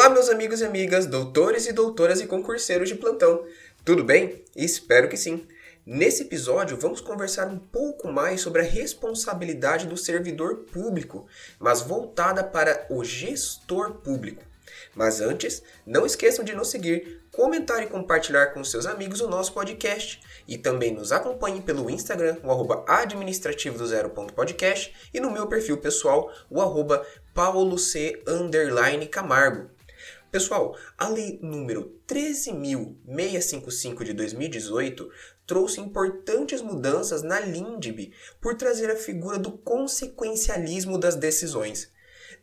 Olá, meus amigos e amigas, doutores e doutoras e concurseiros de plantão. Tudo bem? Espero que sim. Nesse episódio, vamos conversar um pouco mais sobre a responsabilidade do servidor público, mas voltada para o gestor público. Mas antes, não esqueçam de nos seguir, comentar e compartilhar com seus amigos o nosso podcast. E também nos acompanhem pelo Instagram, o arroba administrativo do zero.podcast e no meu perfil pessoal, o arroba pauloc Camargo. Pessoal, a lei número 13.655 de 2018 trouxe importantes mudanças na LINDB por trazer a figura do consequencialismo das decisões.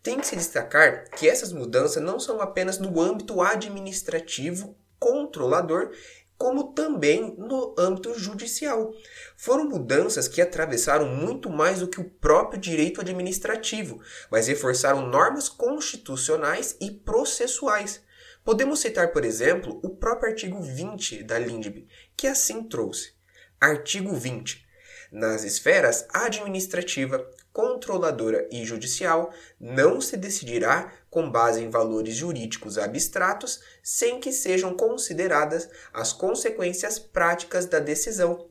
Tem que se destacar que essas mudanças não são apenas no âmbito administrativo controlador, como também no âmbito judicial. Foram mudanças que atravessaram muito mais do que o próprio direito administrativo, mas reforçaram normas constitucionais e processuais. Podemos citar, por exemplo, o próprio artigo 20 da LINDB, que assim trouxe. Artigo 20. Nas esferas administrativa, controladora e judicial, não se decidirá com base em valores jurídicos abstratos, sem que sejam consideradas as consequências práticas da decisão.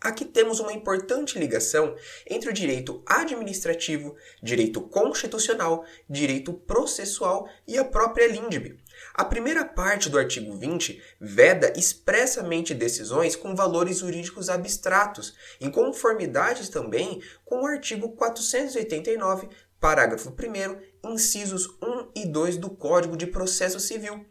Aqui temos uma importante ligação entre o direito administrativo, direito constitucional, direito processual e a própria LINDB. A primeira parte do artigo 20 veda expressamente decisões com valores jurídicos abstratos, em conformidade também com o artigo 489, parágrafo 1, incisos 1 e 2 do Código de Processo Civil,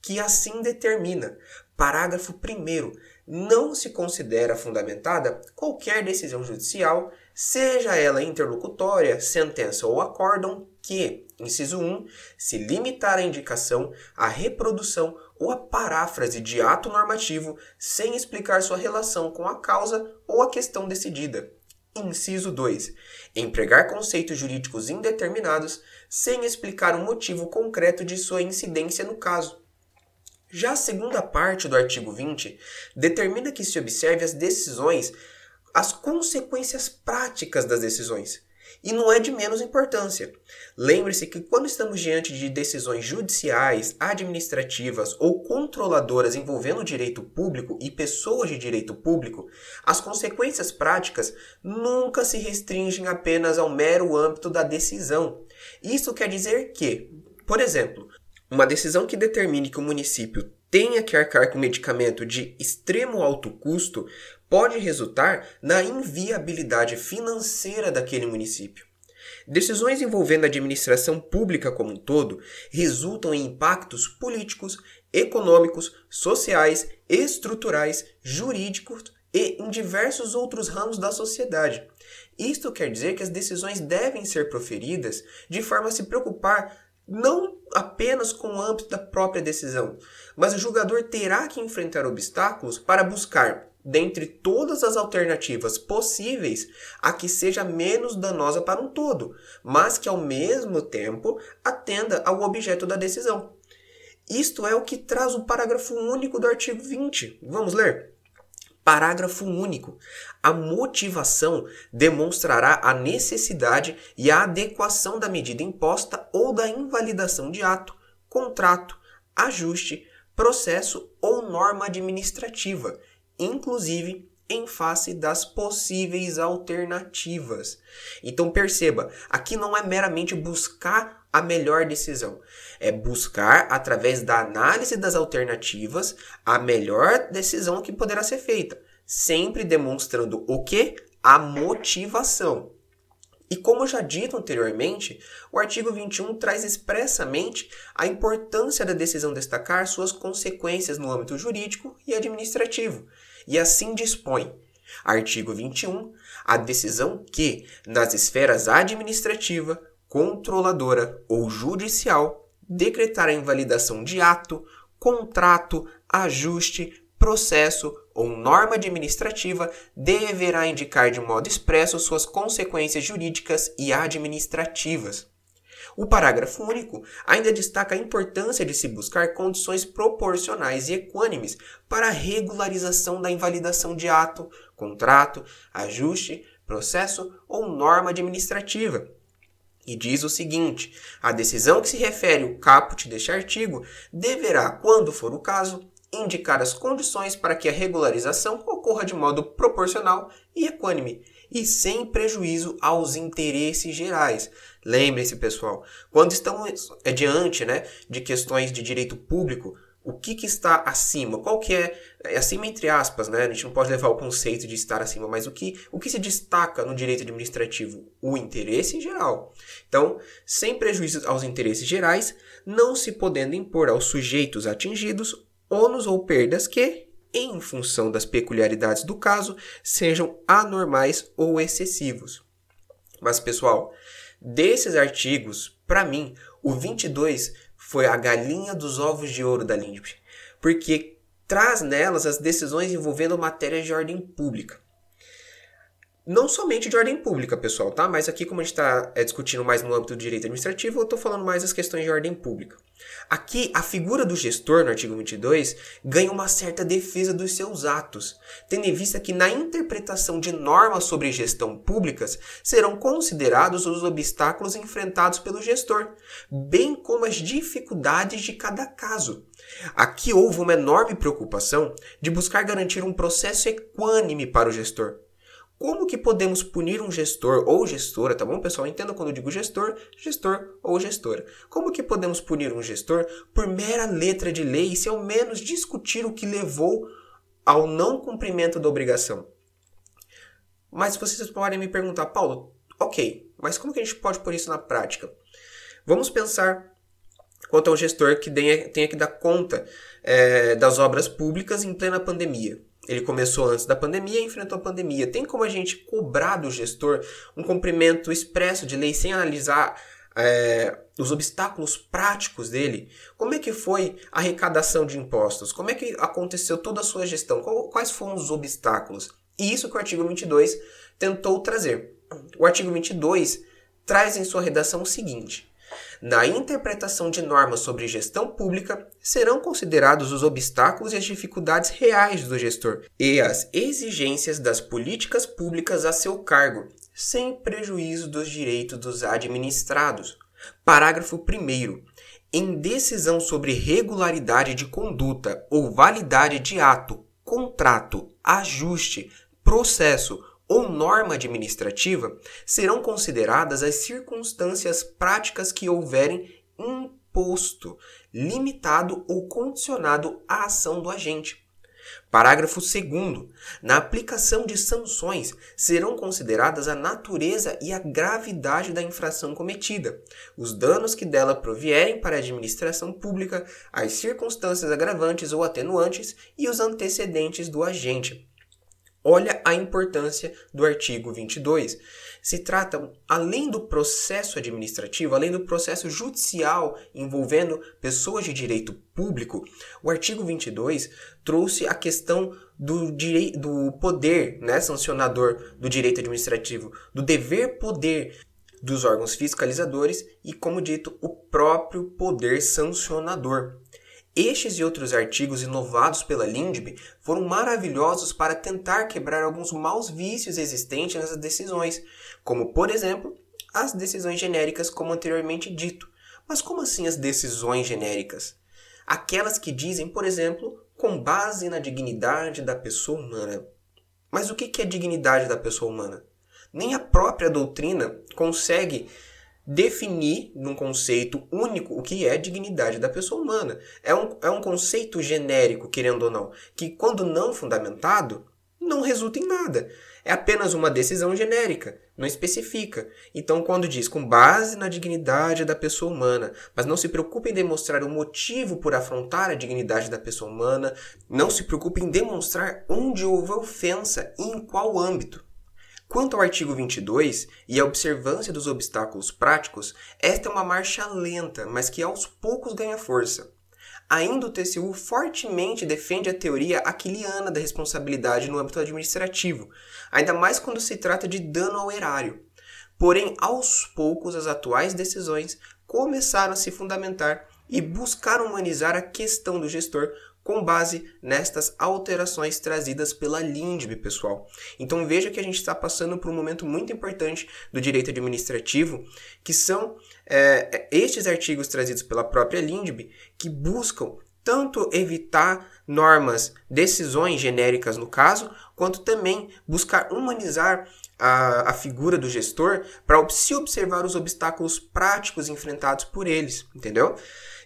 que assim determina: parágrafo 1 não se considera fundamentada qualquer decisão judicial, seja ela interlocutória, sentença ou acórdão, que, inciso 1, se limitar a indicação, a reprodução ou a paráfrase de ato normativo sem explicar sua relação com a causa ou a questão decidida. Inciso 2. Empregar conceitos jurídicos indeterminados sem explicar o motivo concreto de sua incidência no caso. Já a segunda parte do artigo 20 determina que se observe as decisões, as consequências práticas das decisões. E não é de menos importância. Lembre-se que quando estamos diante de decisões judiciais, administrativas ou controladoras envolvendo direito público e pessoas de direito público, as consequências práticas nunca se restringem apenas ao mero âmbito da decisão. Isso quer dizer que, por exemplo, uma decisão que determine que o município tenha que arcar com medicamento de extremo alto custo pode resultar na inviabilidade financeira daquele município. Decisões envolvendo a administração pública como um todo resultam em impactos políticos, econômicos, sociais, estruturais, jurídicos e em diversos outros ramos da sociedade. Isto quer dizer que as decisões devem ser proferidas de forma a se preocupar não apenas com o âmbito da própria decisão, mas o julgador terá que enfrentar obstáculos para buscar, dentre todas as alternativas possíveis, a que seja menos danosa para um todo, mas que ao mesmo tempo atenda ao objeto da decisão. Isto é o que traz o parágrafo único do artigo 20. Vamos ler? Parágrafo único. A motivação demonstrará a necessidade e a adequação da medida imposta ou da invalidação de ato, contrato, ajuste, processo ou norma administrativa, inclusive em face das possíveis alternativas. Então perceba, aqui não é meramente buscar a melhor decisão, é buscar através da análise das alternativas a melhor decisão que poderá ser feita, sempre demonstrando o que? A motivação. E como já dito anteriormente, o artigo 21 traz expressamente a importância da decisão destacar suas consequências no âmbito jurídico e administrativo, e assim dispõe. Artigo 21. A decisão que, nas esferas administrativa, controladora ou judicial, decretar a invalidação de ato, contrato, ajuste, processo ou norma administrativa deverá indicar de modo expresso suas consequências jurídicas e administrativas. O parágrafo único ainda destaca a importância de se buscar condições proporcionais e equânimes para a regularização da invalidação de ato, contrato, ajuste, processo ou norma administrativa. e diz o seguinte: a decisão que se refere o caput deste artigo deverá, quando for o caso, indicar as condições para que a regularização ocorra de modo proporcional e equânime e sem prejuízo aos interesses gerais. Lembrem-se, pessoal, quando estamos diante né, de questões de direito público, o que, que está acima? Qual que é, é acima entre aspas, né? A gente não pode levar o conceito de estar acima, mas o que, o que se destaca no direito administrativo? O interesse geral. Então, sem prejuízo aos interesses gerais, não se podendo impor aos sujeitos atingidos ônus ou perdas que, em função das peculiaridades do caso, sejam anormais ou excessivos. Mas, pessoal, desses artigos, para mim, o 22 foi a galinha dos ovos de ouro da LINDB, porque traz nelas as decisões envolvendo matérias de ordem pública. Não somente de ordem pública, pessoal, tá? Mas aqui, como a gente está é, discutindo mais no âmbito do direito administrativo, eu estou falando mais das questões de ordem pública. Aqui, a figura do gestor, no artigo 22, ganha uma certa defesa dos seus atos, tendo em vista que na interpretação de normas sobre gestão públicas serão considerados os obstáculos enfrentados pelo gestor, bem como as dificuldades de cada caso. Aqui houve uma enorme preocupação de buscar garantir um processo equânime para o gestor, como que podemos punir um gestor ou gestora, tá bom, pessoal? Entenda quando eu digo gestor, gestor ou gestora. Como que podemos punir um gestor por mera letra de lei e se ao menos discutir o que levou ao não cumprimento da obrigação? Mas vocês podem me perguntar, Paulo, ok, mas como que a gente pode pôr isso na prática? Vamos pensar quanto ao gestor que tenha que dar conta é, das obras públicas em plena pandemia. Ele começou antes da pandemia e enfrentou a pandemia. Tem como a gente cobrar do gestor um cumprimento expresso de lei sem analisar é, os obstáculos práticos dele? Como é que foi a arrecadação de impostos? Como é que aconteceu toda a sua gestão? Quais foram os obstáculos? E isso que o artigo 22 tentou trazer. O artigo 22 traz em sua redação o seguinte: na interpretação de normas sobre gestão pública, serão considerados os obstáculos e as dificuldades reais do gestor e as exigências das políticas públicas a seu cargo, sem prejuízo dos direitos dos administrados. Parágrafo 1. Em decisão sobre regularidade de conduta ou validade de ato, contrato, ajuste, processo ou norma administrativa, serão consideradas as circunstâncias práticas que houverem imposto, limitado ou condicionado à ação do agente. Parágrafo 2. Na aplicação de sanções, serão consideradas a natureza e a gravidade da infração cometida, os danos que dela provierem para a administração pública, as circunstâncias agravantes ou atenuantes e os antecedentes do agente. Olha a importância do artigo 22. Se trata, além do processo administrativo, além do processo judicial envolvendo pessoas de direito público, o artigo 22 trouxe a questão do, direito, do poder né, sancionador do direito administrativo, do dever poder dos órgãos fiscalizadores e, como dito, o próprio poder sancionador. Estes e outros artigos inovados pela Lindbe foram maravilhosos para tentar quebrar alguns maus vícios existentes nessas decisões, como, por exemplo, as decisões genéricas, como anteriormente dito. Mas como assim as decisões genéricas? Aquelas que dizem, por exemplo, com base na dignidade da pessoa humana. Mas o que é dignidade da pessoa humana? Nem a própria doutrina consegue definir num conceito único o que é dignidade da pessoa humana. É um, é um conceito genérico, querendo ou não, que quando não fundamentado, não resulta em nada. É apenas uma decisão genérica, não especifica. Então, quando diz com base na dignidade da pessoa humana, mas não se preocupe em demonstrar o motivo por afrontar a dignidade da pessoa humana, não se preocupe em demonstrar onde houve ofensa e em qual âmbito. Quanto ao artigo 22 e a observância dos obstáculos práticos, esta é uma marcha lenta, mas que aos poucos ganha força. Ainda o TCU fortemente defende a teoria aquiliana da responsabilidade no âmbito administrativo, ainda mais quando se trata de dano ao erário. Porém, aos poucos, as atuais decisões começaram a se fundamentar e buscar humanizar a questão do gestor com base nestas alterações trazidas pela LINDB, pessoal. Então veja que a gente está passando por um momento muito importante do direito administrativo, que são é, estes artigos trazidos pela própria LINDB que buscam tanto evitar normas, decisões genéricas no caso, quanto também buscar humanizar a, a figura do gestor para se observar os obstáculos práticos enfrentados por eles, entendeu?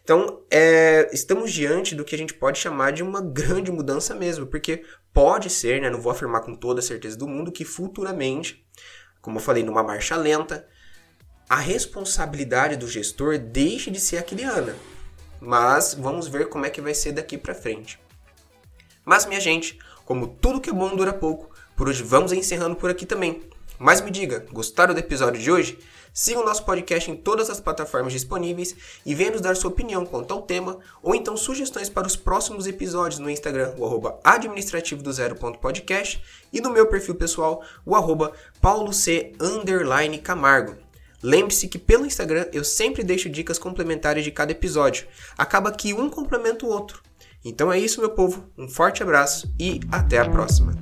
Então, é, estamos diante do que a gente pode chamar de uma grande mudança mesmo, porque pode ser, né, não vou afirmar com toda a certeza do mundo, que futuramente, como eu falei, numa marcha lenta, a responsabilidade do gestor deixe de ser aquiliana. Mas vamos ver como é que vai ser daqui para frente. Mas, minha gente, como tudo que é bom dura pouco, por hoje vamos encerrando por aqui também. Mas me diga, gostaram do episódio de hoje? Siga o nosso podcast em todas as plataformas disponíveis e venha nos dar sua opinião quanto ao tema ou então sugestões para os próximos episódios no Instagram, o arroba administrativo do zero.podcast e no meu perfil pessoal, o arroba camargo. Lembre-se que pelo Instagram eu sempre deixo dicas complementares de cada episódio. Acaba que um complementa o outro. Então é isso, meu povo. Um forte abraço e até a próxima.